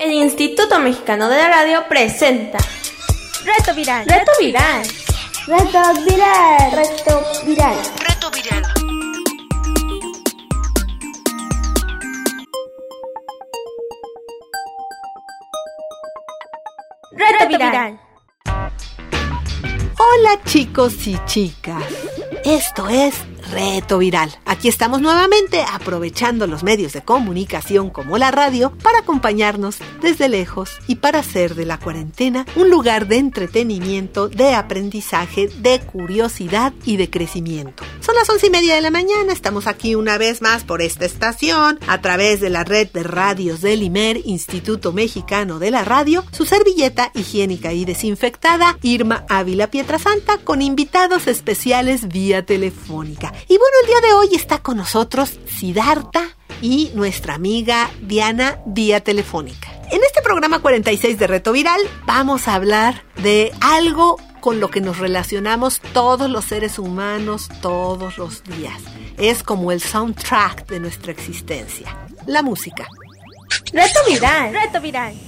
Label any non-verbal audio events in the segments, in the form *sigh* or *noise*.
El Instituto Mexicano de la Radio presenta Reto Viral. Reto Viral. Reto Viral. Reto Viral. Reto Viral. Reto Viral. Hola chicos y chicas. Esto es Reto Viral. Aquí estamos nuevamente aprovechando los medios de comunicación como la radio para acompañarnos desde lejos y para hacer de la cuarentena un lugar de entretenimiento, de aprendizaje, de curiosidad y de crecimiento. Son las once y media de la mañana, estamos aquí una vez más por esta estación, a través de la red de radios del IMER, Instituto Mexicano de la Radio, su servilleta higiénica y desinfectada, Irma Ávila Pietrasanta, con invitados especiales vía telefónica. Y bueno, el día de hoy está con nosotros Siddhartha y nuestra amiga Diana vía telefónica. En este programa 46 de Reto Viral vamos a hablar de algo con lo que nos relacionamos todos los seres humanos todos los días. Es como el soundtrack de nuestra existencia, la música. Reto Viral. Reto Viral.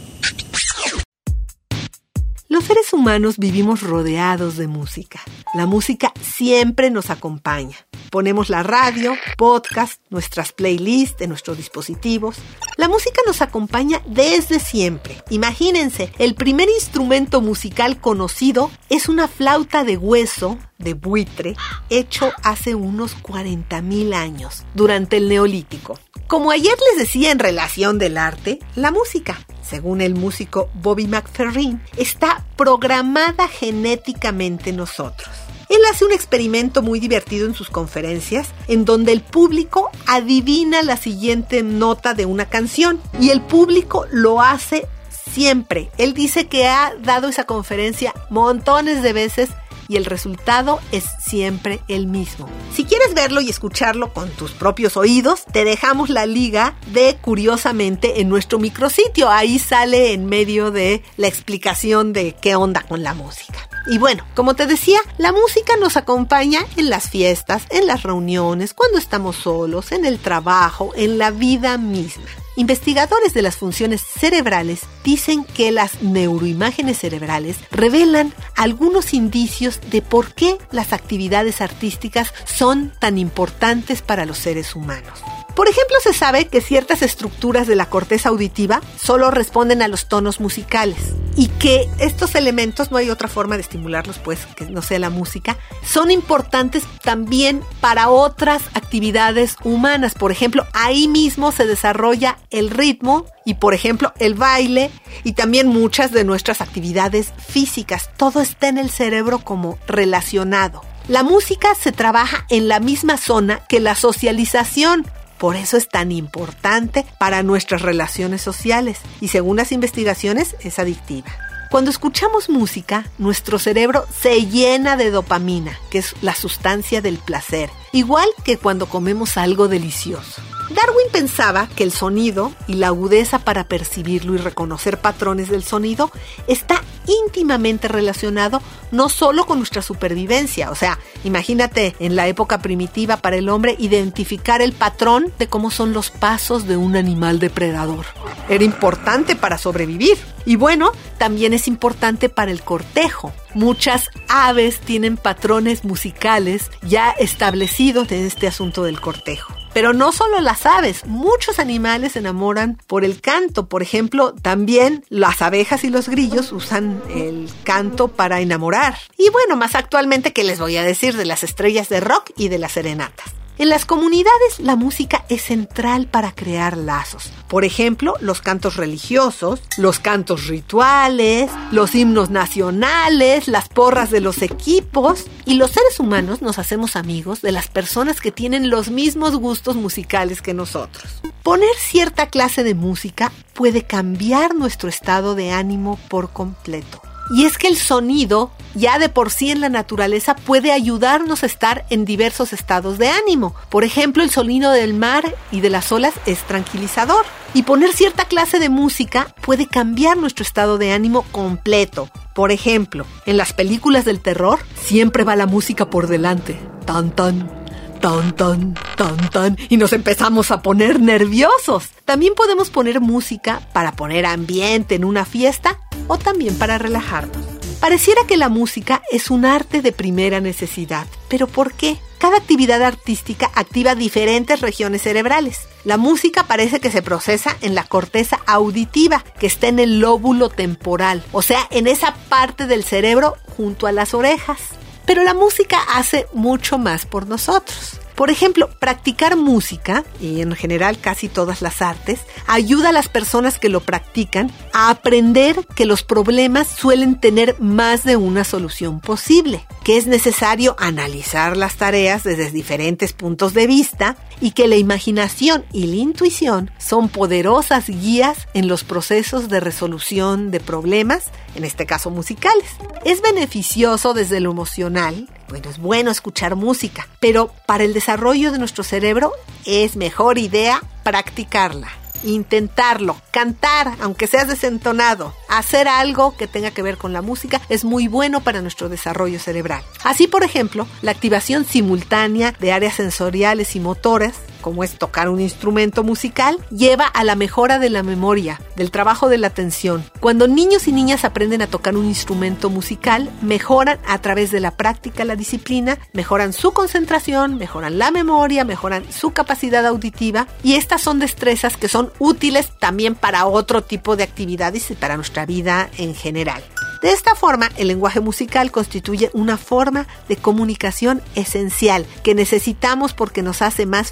Los seres humanos vivimos rodeados de música. La música siempre nos acompaña. Ponemos la radio, podcast, nuestras playlists en nuestros dispositivos. La música nos acompaña desde siempre. Imagínense, el primer instrumento musical conocido es una flauta de hueso de buitre hecho hace unos 40.000 años, durante el Neolítico. Como ayer les decía en relación del arte, la música, según el músico Bobby McFerrin, está programada genéticamente en nosotros. Él hace un experimento muy divertido en sus conferencias, en donde el público adivina la siguiente nota de una canción y el público lo hace siempre. Él dice que ha dado esa conferencia montones de veces y el resultado es siempre el mismo. Si quieres verlo y escucharlo con tus propios oídos, te dejamos la liga de Curiosamente en nuestro micrositio. Ahí sale en medio de la explicación de qué onda con la música. Y bueno, como te decía, la música nos acompaña en las fiestas, en las reuniones, cuando estamos solos, en el trabajo, en la vida misma. Investigadores de las funciones cerebrales dicen que las neuroimágenes cerebrales revelan algunos indicios de por qué las actividades artísticas son tan importantes para los seres humanos. Por ejemplo, se sabe que ciertas estructuras de la corteza auditiva solo responden a los tonos musicales y que estos elementos, no hay otra forma de estimularlos, pues que no sea la música, son importantes también para otras actividades humanas. Por ejemplo, ahí mismo se desarrolla el ritmo y, por ejemplo, el baile y también muchas de nuestras actividades físicas. Todo está en el cerebro como relacionado. La música se trabaja en la misma zona que la socialización. Por eso es tan importante para nuestras relaciones sociales y según las investigaciones es adictiva. Cuando escuchamos música, nuestro cerebro se llena de dopamina, que es la sustancia del placer, igual que cuando comemos algo delicioso. Darwin pensaba que el sonido y la agudeza para percibirlo y reconocer patrones del sonido está íntimamente relacionado no solo con nuestra supervivencia, o sea, imagínate en la época primitiva para el hombre identificar el patrón de cómo son los pasos de un animal depredador. Era importante para sobrevivir. Y bueno, también es importante para el cortejo. Muchas aves tienen patrones musicales ya establecidos en este asunto del cortejo. Pero no solo las aves, muchos animales se enamoran por el canto. Por ejemplo, también las abejas y los grillos usan el canto para enamorar. Y bueno, más actualmente, ¿qué les voy a decir de las estrellas de rock y de las serenatas? En las comunidades la música es central para crear lazos. Por ejemplo, los cantos religiosos, los cantos rituales, los himnos nacionales, las porras de los equipos. Y los seres humanos nos hacemos amigos de las personas que tienen los mismos gustos musicales que nosotros. Poner cierta clase de música puede cambiar nuestro estado de ánimo por completo. Y es que el sonido, ya de por sí en la naturaleza, puede ayudarnos a estar en diversos estados de ánimo. Por ejemplo, el sonido del mar y de las olas es tranquilizador. Y poner cierta clase de música puede cambiar nuestro estado de ánimo completo. Por ejemplo, en las películas del terror siempre va la música por delante. Tan tan, ton, ton, ton, ton, y nos empezamos a poner nerviosos. También podemos poner música para poner ambiente en una fiesta o también para relajarnos. Pareciera que la música es un arte de primera necesidad, pero ¿por qué? Cada actividad artística activa diferentes regiones cerebrales. La música parece que se procesa en la corteza auditiva, que está en el lóbulo temporal, o sea, en esa parte del cerebro junto a las orejas. Pero la música hace mucho más por nosotros. Por ejemplo, practicar música, y en general casi todas las artes, ayuda a las personas que lo practican a aprender que los problemas suelen tener más de una solución posible, que es necesario analizar las tareas desde diferentes puntos de vista y que la imaginación y la intuición son poderosas guías en los procesos de resolución de problemas, en este caso musicales. Es beneficioso desde lo emocional bueno, es bueno escuchar música, pero para el desarrollo de nuestro cerebro es mejor idea practicarla intentarlo, cantar, aunque seas desentonado, hacer algo que tenga que ver con la música es muy bueno para nuestro desarrollo cerebral. Así, por ejemplo, la activación simultánea de áreas sensoriales y motoras como es tocar un instrumento musical, lleva a la mejora de la memoria, del trabajo de la atención. Cuando niños y niñas aprenden a tocar un instrumento musical, mejoran a través de la práctica la disciplina, mejoran su concentración, mejoran la memoria, mejoran su capacidad auditiva y estas son destrezas que son útiles también para otro tipo de actividades y para nuestra vida en general. De esta forma, el lenguaje musical constituye una forma de comunicación esencial que necesitamos porque nos hace más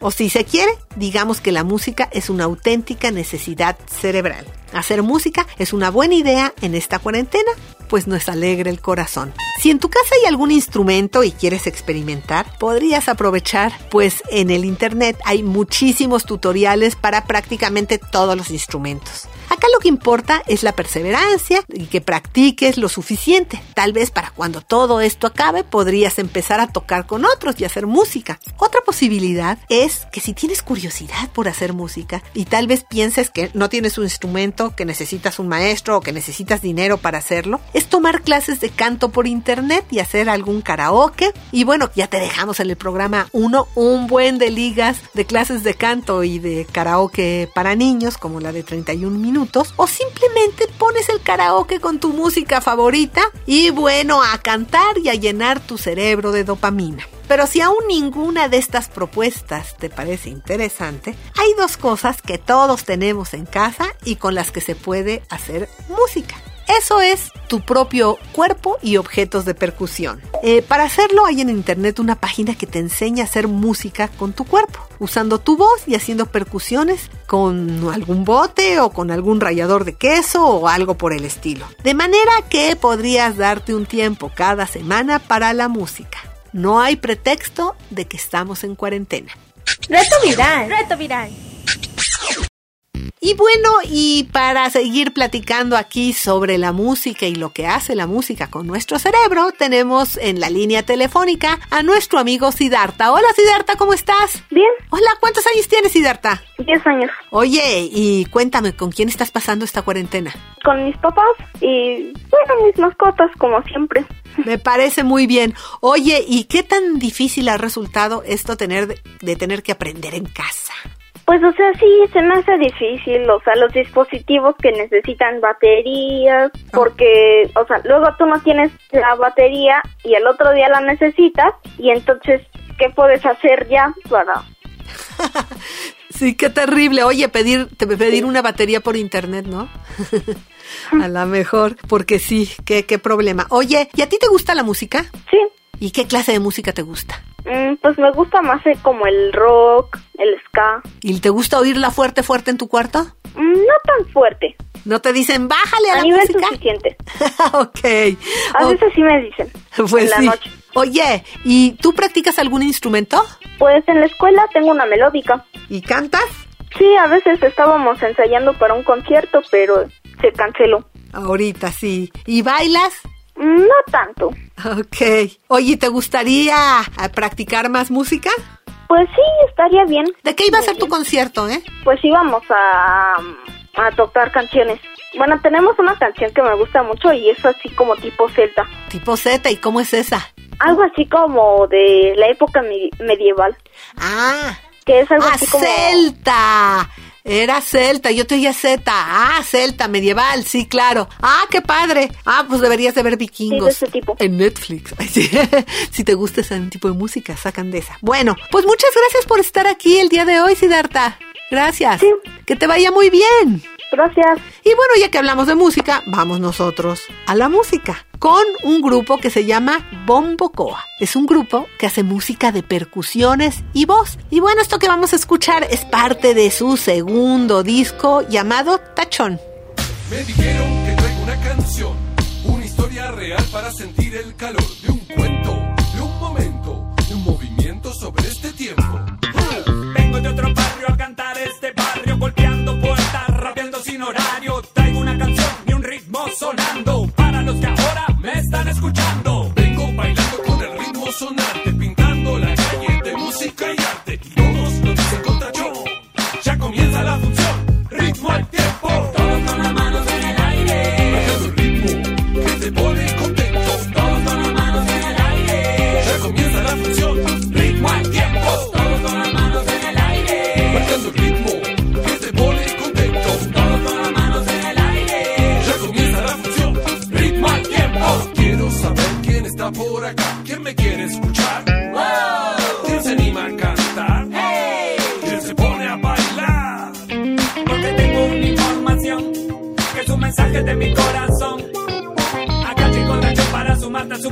o si se quiere, digamos que la música es una auténtica necesidad cerebral. Hacer música es una buena idea en esta cuarentena, pues nos alegra el corazón. Si en tu casa hay algún instrumento y quieres experimentar, podrías aprovechar, pues en el internet hay muchísimos tutoriales para prácticamente todos los instrumentos. Acá lo que importa es la perseverancia y que practiques lo suficiente. Tal vez para cuando todo esto acabe podrías empezar a tocar con otros y hacer música. Otra posibilidad es que si tienes curiosidad por hacer música y tal vez pienses que no tienes un instrumento, que necesitas un maestro o que necesitas dinero para hacerlo, es tomar clases de canto por internet y hacer algún karaoke. Y bueno, ya te dejamos en el programa 1 un buen de ligas de clases de canto y de karaoke para niños como la de 31 minutos o simplemente pones el karaoke con tu música favorita y bueno, a cantar y a llenar tu cerebro de dopamina. Pero si aún ninguna de estas propuestas te parece interesante, hay dos cosas que todos tenemos en casa y con las que se puede hacer música. Eso es tu propio cuerpo y objetos de percusión. Eh, para hacerlo hay en internet una página que te enseña a hacer música con tu cuerpo, usando tu voz y haciendo percusiones con algún bote o con algún rallador de queso o algo por el estilo. De manera que podrías darte un tiempo cada semana para la música. No hay pretexto de que estamos en cuarentena. Reto viral. Reto viral. Y bueno, y para seguir platicando aquí sobre la música y lo que hace la música con nuestro cerebro, tenemos en la línea telefónica a nuestro amigo Siddhartha. Hola Siddhartha, ¿cómo estás? Bien. Hola, ¿cuántos años tienes Siddhartha? Diez años. Oye, y cuéntame, ¿con quién estás pasando esta cuarentena? Con mis papás y, bueno, mis mascotas, como siempre. Me parece muy bien. Oye, ¿y qué tan difícil ha resultado esto tener de tener que aprender en casa? Pues, o sea, sí, se me hace difícil, o sea, los dispositivos que necesitan baterías, porque, o sea, luego tú no tienes la batería y el otro día la necesitas, y entonces, ¿qué puedes hacer ya para...? *laughs* sí, qué terrible. Oye, pedir, te pedir una batería por internet, ¿no? *laughs* a lo mejor, porque sí, qué, qué problema. Oye, ¿y a ti te gusta la música? Sí. ¿Y qué clase de música te gusta? Mm, pues me gusta más eh, como el rock, el ska. ¿Y te gusta oírla fuerte, fuerte en tu cuarto? Mm, no tan fuerte. ¿No te dicen bájale a, A la nivel música? suficiente. *laughs* ok. A veces sí me dicen. *laughs* pues en la sí. noche. Oye, ¿y tú practicas algún instrumento? Pues en la escuela tengo una melódica. ¿Y cantas? Sí, a veces estábamos ensayando para un concierto, pero se canceló. Ahorita sí. ¿Y bailas? Mm, No tanto. Ok. Oye, ¿te gustaría eh, practicar más música? Pues sí, estaría bien. ¿De qué iba a ser tu concierto, eh? Pues íbamos a, a tocar canciones. Bueno, tenemos una canción que me gusta mucho y es así como tipo celta. Tipo Z, ¿y cómo es esa? Algo así como de la época me- medieval. Ah, Que es algo ah, así como... celta. Era celta, yo te oía Z. Ah, celta, medieval, sí, claro. Ah, qué padre. Ah, pues deberías de ver Sí, vikingos. de ese tipo. En Netflix. *laughs* Sí. si te gusta ese tipo de música, sacan de esa. Bueno, pues muchas gracias por estar aquí el día de hoy, Siddhartha. Gracias. Sí. Que te vaya muy bien. Gracias. Y bueno, ya que hablamos de música, vamos nosotros a la música con un grupo que se llama Bombocoa. Es un grupo que hace música de percusiones y voz. Y bueno, esto que vamos a escuchar es parte de su segundo disco llamado Tachón. Me dijeron que traigo una canción, una historia real para sentir el calor de un cuento, de un momento, de un movimiento sobre este tiempo. Vengo de otro barrio a cantar este barrio, golpeando puertas, rapeando sin horario.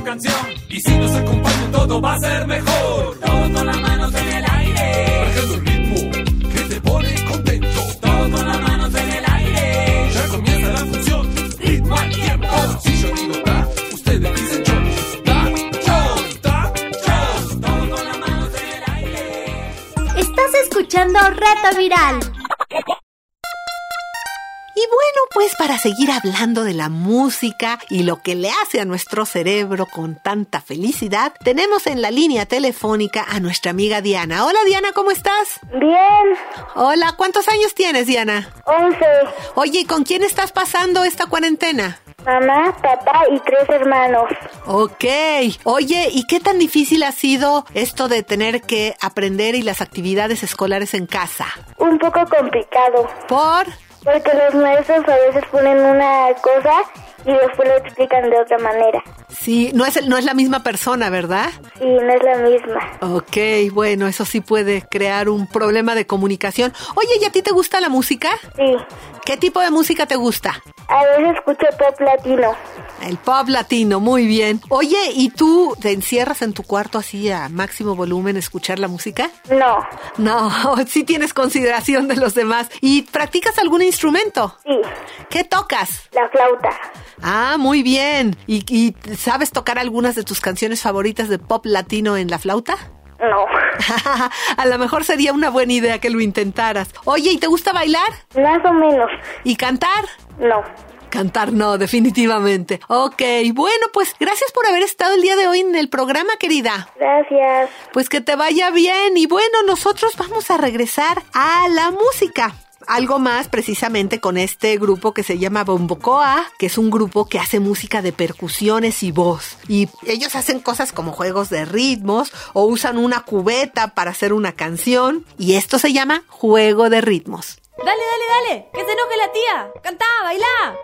Canción. Y si nos acompañan todo va a ser mejor. Todos con las manos en el aire, Bajando el ritmo que te pone contento. todos con las manos en el aire. Ya comienza la función, ritmo al tiempo. Si yo digo da, ustedes dicen yo. Da, yo, da, yo. Todos con las manos en el aire. Estás escuchando Reto Viral. Y bueno, pues para seguir hablando de la música y lo que le hace a nuestro cerebro con tanta felicidad, tenemos en la línea telefónica a nuestra amiga Diana. Hola Diana, ¿cómo estás? Bien, Hola, ¿cuántos años tienes Diana? 11. Oye, ¿y con quién estás pasando esta cuarentena? Mamá, papá y tres hermanos. Ok. Oye, ¿y qué tan difícil ha sido esto de tener que aprender y las actividades escolares en casa? Un poco complicado, ¿Por? Porque los maestros a veces ponen una cosa y después lo explican de otra manera. Sí, no es, el- no es la misma persona, ¿verdad? Y no es la misma. Ok, bueno, eso sí puede crear un problema de comunicación. Oye, ¿y a ti te gusta la música? Sí, ¿Qué tipo de música te gusta? a veces escucho pop latino. El pop latino, muy bien. Oye, ¿y tú te encierras en tu cuarto así a máximo volumen escuchar la música? No, No, *laughs* sí tienes consideración de los demás. ¿Y practicas algún instrumento? sí, ¿Qué tocas? la flauta. Ah, muy bien. ¿Y, y sabes tocar algunas de tus canciones favoritas de pop latino en la flauta? No, *laughs* a lo mejor sería una buena idea que lo intentaras. Oye, ¿y te gusta bailar? más o menos. ¿Y cantar? No. Cantar no, definitivamente. Ok, bueno, pues gracias por haber estado el día de hoy en el programa, querida. Gracias. Pues que te vaya bien y bueno, nosotros vamos a regresar a la música. Algo más precisamente con este grupo que se llama Bombocoa, que es un grupo que hace música de percusiones y voz. Y ellos hacen cosas como juegos de ritmos o usan una cubeta para hacer una canción. Y esto se llama juego de ritmos. Dale, dale, dale. Que se enoje la tía. Cantá, bailá.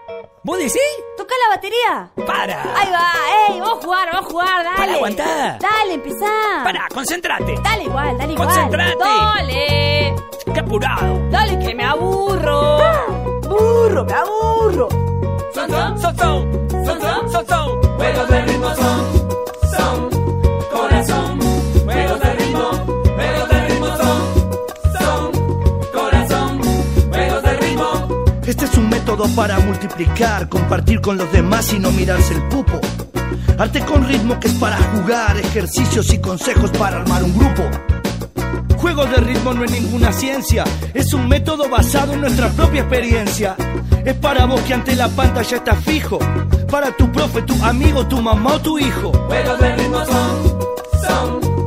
¿Vos decís? Toca la batería. ¡Para! Ahí va, ey, vamos a jugar, vamos a jugar, dale. Para, aguantá. Dale, empezá. ¡Para! ¡Concentrate! Dale igual, dale igual. Concentrate. Dale. ¡Qué apurado! Dale, que me aburro. Burro, me aburro. Son, son, son, son, son, son, son, son. Este es un método para multiplicar, compartir con los demás y no mirarse el pupo. Arte con ritmo que es para jugar, ejercicios y consejos para armar un grupo. Juego de ritmo no es ninguna ciencia, es un método basado en nuestra propia experiencia. Es para vos que ante la pantalla estás fijo, para tu profe, tu amigo, tu mamá o tu hijo. Juegos de ritmo son, son,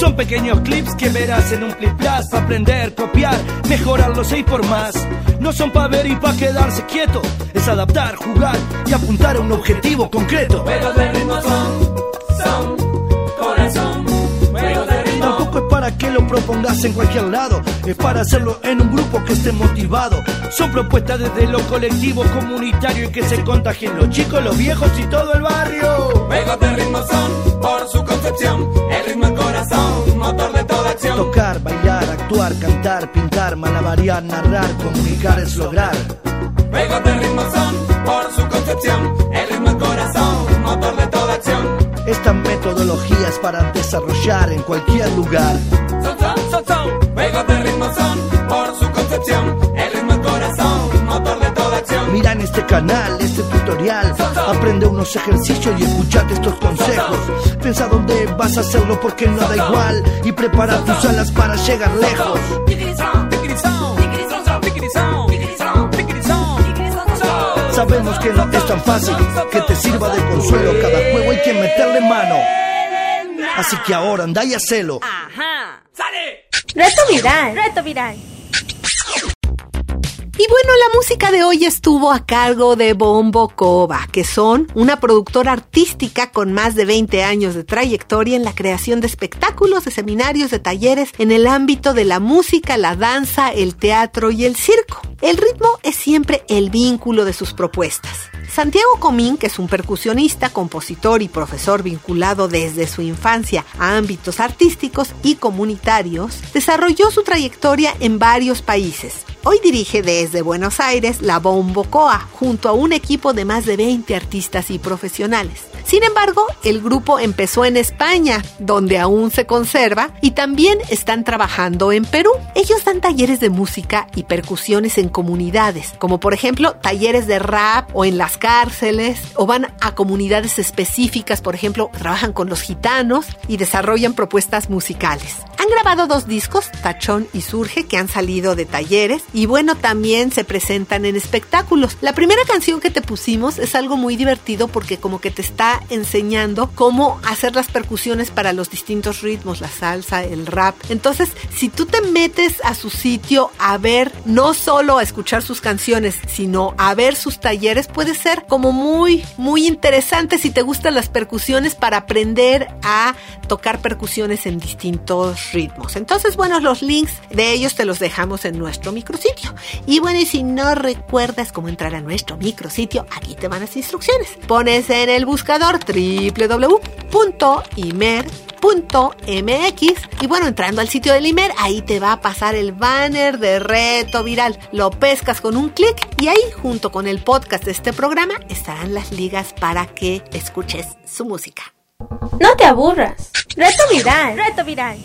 Son pequeños clips que verás en un clip para aprender, copiar, mejorar los seis por más. No son para ver y para quedarse quieto, es adaptar, jugar y apuntar a un objetivo concreto. Juegos de ritmo son, son, corazón. Juegos de ritmo. Tampoco es para que lo propongas en cualquier lado, es para hacerlo en un grupo que esté motivado. Son propuestas desde lo colectivo, comunitario y que se contagien los chicos, los viejos y todo el barrio. Juegos de ritmo son, por su concepción, corazón, motor de toda acción. Tocar, bailar, actuar, cantar, pintar, malabarear, narrar, comunicar es lograr. Juegos de ritmo son, por su concepción, el ritmo el corazón, motor de toda acción. Esta metodología es para desarrollar en cualquier lugar. Son, son, son, son. Juegos de ritmo son, Mira en este canal, este tutorial, aprende unos ejercicios y escuchate estos consejos. Piensa dónde vas a hacerlo porque no da igual y prepara tus alas para llegar lejos. Sabemos que no es tan fácil que te sirva de consuelo cada juego hay que meterle mano. Así que ahora anda y hacelo. Reto viral. Reto viral. Y bueno, la música de hoy estuvo a cargo de Bombo Cova, que son una productora artística con más de 20 años de trayectoria en la creación de espectáculos, de seminarios, de talleres en el ámbito de la música, la danza, el teatro y el circo. El ritmo es siempre el vínculo de sus propuestas. Santiago Comín, que es un percusionista, compositor y profesor vinculado desde su infancia a ámbitos artísticos y comunitarios, desarrolló su trayectoria en varios países. Hoy dirige desde Buenos Aires la Bombocoa junto a un equipo de más de 20 artistas y profesionales. Sin embargo, el grupo empezó en España, donde aún se conserva, y también están trabajando en Perú. Ellos dan talleres de música y percusiones en comunidades, como por ejemplo talleres de rap o en las cárceles, o van a comunidades específicas, por ejemplo, trabajan con los gitanos y desarrollan propuestas musicales. Han grabado dos discos, Tachón y Surge, que han salido de talleres, y bueno, también se presentan en espectáculos. La primera canción que te pusimos es algo muy divertido porque como que te está enseñando cómo hacer las percusiones para los distintos ritmos, la salsa, el rap. Entonces, si tú te metes a su sitio a ver, no solo a escuchar sus canciones, sino a ver sus talleres, puede ser como muy, muy interesante si te gustan las percusiones para aprender a tocar percusiones en distintos ritmos. Entonces, bueno, los links de ellos te los dejamos en nuestro micrositio. Y bueno, y si no recuerdas cómo entrar a nuestro micrositio, aquí te van las instrucciones. Pones en el buscador www.imer.mx y bueno, entrando al sitio del IMER, ahí te va a pasar el banner de reto viral. Lo pescas con un clic y ahí junto con el podcast de este programa estarán las ligas para que escuches su música. No te aburras. Reto viral. Reto viral.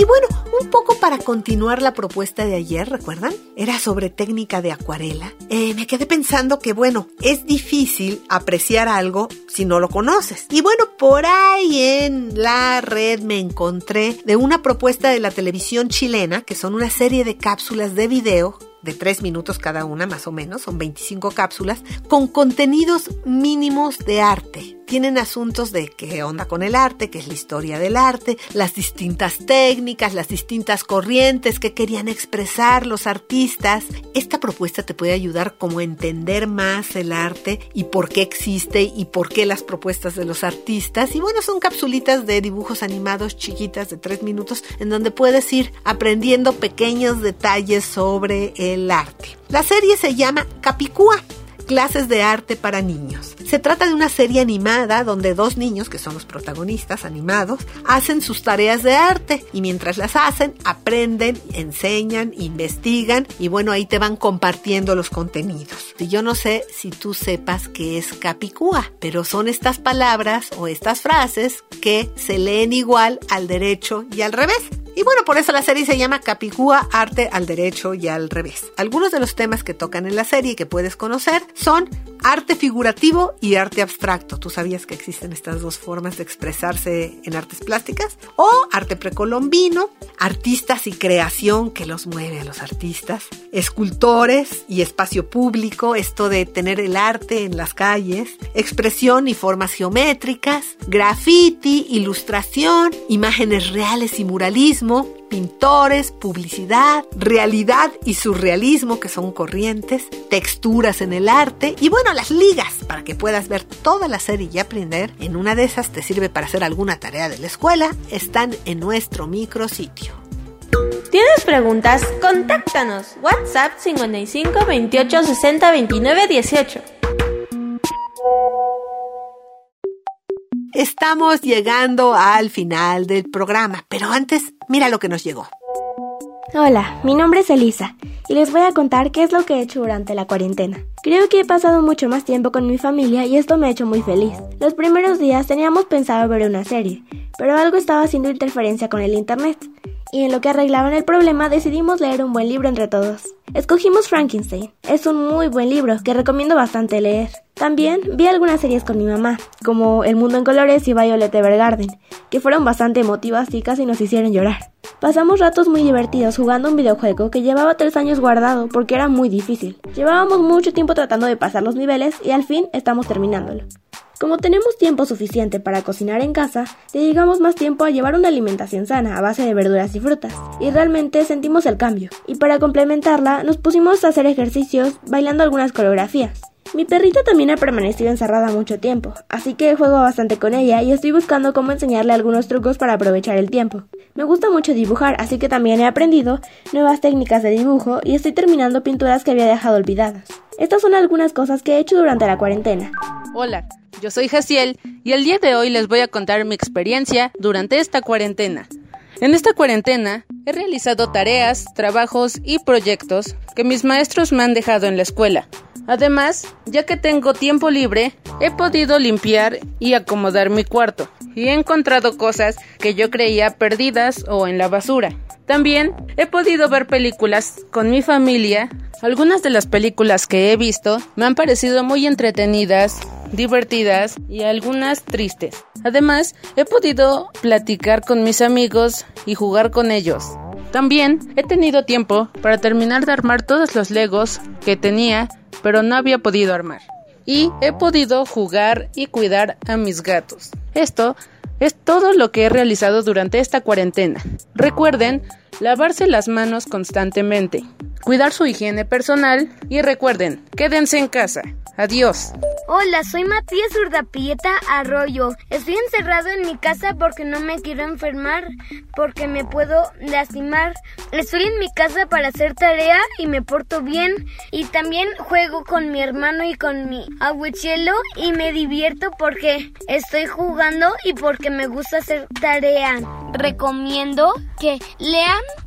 Y bueno, un poco para continuar la propuesta de ayer, ¿recuerdan? Era sobre técnica de acuarela. Eh, me quedé pensando que, bueno, es difícil apreciar algo si no lo conoces. Y bueno, por ahí en la red me encontré de una propuesta de la televisión chilena, que son una serie de cápsulas de video de 3 minutos cada una, más o menos, son 25 cápsulas, con contenidos mínimos de arte. Tienen asuntos de qué onda con el arte, qué es la historia del arte, las distintas técnicas, las distintas corrientes que querían expresar los artistas. Esta propuesta te puede ayudar como a entender más el arte y por qué existe y por qué las propuestas de los artistas. Y bueno, son capsulitas de dibujos animados chiquitas de 3 minutos en donde puedes ir aprendiendo pequeños detalles sobre el arte. La serie se llama Capicúa clases de arte para niños. Se trata de una serie animada donde dos niños, que son los protagonistas animados, hacen sus tareas de arte y mientras las hacen aprenden, enseñan, investigan y bueno, ahí te van compartiendo los contenidos. Y yo no sé si tú sepas qué es capicúa, pero son estas palabras o estas frases que se leen igual al derecho y al revés. Y bueno, por eso la serie se llama Capicúa, arte al derecho y al revés. Algunos de los temas que tocan en la serie y que puedes conocer son arte figurativo y arte abstracto. ¿Tú sabías que existen estas dos formas de expresarse en artes plásticas? O arte precolombino, artistas y creación que los mueve a los artistas, escultores y espacio público, esto de tener el arte en las calles, expresión y formas geométricas, graffiti, ilustración, imágenes reales y muralismo, pintores, publicidad, realidad y surrealismo que son corrientes, texturas en el arte y bueno, las ligas para que puedas ver toda la serie y aprender. En una de esas te sirve para hacer alguna tarea de la escuela, están en nuestro micrositio. ¿Tienes preguntas? Contáctanos. WhatsApp 55 28 60 29 18. Estamos llegando al final del programa, pero antes, mira lo que nos llegó. Hola, mi nombre es Elisa y les voy a contar qué es lo que he hecho durante la cuarentena. Creo que he pasado mucho más tiempo con mi familia y esto me ha hecho muy feliz. Los primeros días teníamos pensado ver una serie, pero algo estaba haciendo interferencia con el internet y en lo que arreglaban el problema decidimos leer un buen libro entre todos. Escogimos Frankenstein. Es un muy buen libro que recomiendo bastante leer. También vi algunas series con mi mamá, como El Mundo en Colores y Violet Evergarden, que fueron bastante emotivas y casi nos hicieron llorar. Pasamos ratos muy divertidos jugando un videojuego que llevaba tres años guardado porque era muy difícil. Llevábamos mucho tiempo tratando de pasar los niveles y al fin estamos terminándolo. Como tenemos tiempo suficiente para cocinar en casa, dedicamos más tiempo a llevar una alimentación sana a base de verduras y frutas, y realmente sentimos el cambio. Y para complementarla, nos pusimos a hacer ejercicios bailando algunas coreografías. Mi perrita también ha permanecido encerrada mucho tiempo, así que juego bastante con ella y estoy buscando cómo enseñarle algunos trucos para aprovechar el tiempo. Me gusta mucho dibujar, así que también he aprendido nuevas técnicas de dibujo y estoy terminando pinturas que había dejado olvidadas. Estas son algunas cosas que he hecho durante la cuarentena. Hola, yo soy Jaciel y el día de hoy les voy a contar mi experiencia durante esta cuarentena. En esta cuarentena he realizado tareas, trabajos y proyectos que mis maestros me han dejado en la escuela. Además, ya que tengo tiempo libre, he podido limpiar y acomodar mi cuarto y he encontrado cosas que yo creía perdidas o en la basura. También he podido ver películas con mi familia. Algunas de las películas que he visto me han parecido muy entretenidas, divertidas y algunas tristes. Además, he podido platicar con mis amigos y jugar con ellos. También he tenido tiempo para terminar de armar todos los legos que tenía pero no había podido armar. Y he podido jugar y cuidar a mis gatos. Esto es todo lo que he realizado durante esta cuarentena. Recuerden lavarse las manos constantemente, cuidar su higiene personal y recuerden, quédense en casa. Adiós. Hola, soy Matías Urdapieta Arroyo. Estoy encerrado en mi casa porque no me quiero enfermar, porque me puedo lastimar. Estoy en mi casa para hacer tarea y me porto bien. Y también juego con mi hermano y con mi abuelo y me divierto porque estoy jugando y porque me gusta hacer tarea. Recomiendo que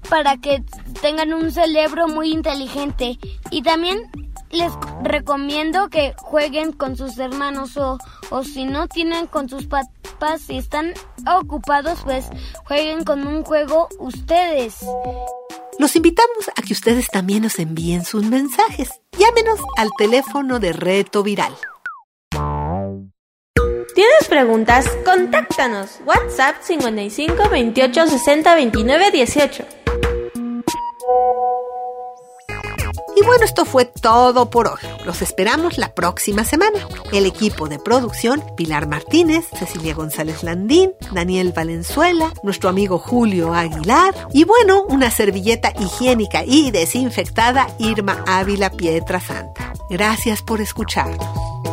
para que tengan un cerebro muy inteligente. Y también les recomiendo que jueguen con sus hermanos o, o si no tienen con sus papás, si están ocupados, pues jueguen con un juego ustedes. Los invitamos a que ustedes también nos envíen sus mensajes. Llámenos al teléfono de Reto Viral. ¿Tienes preguntas? Contáctanos. WhatsApp 55 28 60 29 18. Y bueno, esto fue todo por hoy. Los esperamos la próxima semana. El equipo de producción, Pilar Martínez, Cecilia González Landín, Daniel Valenzuela, nuestro amigo Julio Aguilar y bueno, una servilleta higiénica y desinfectada, Irma Ávila Pietra Santa. Gracias por escucharnos.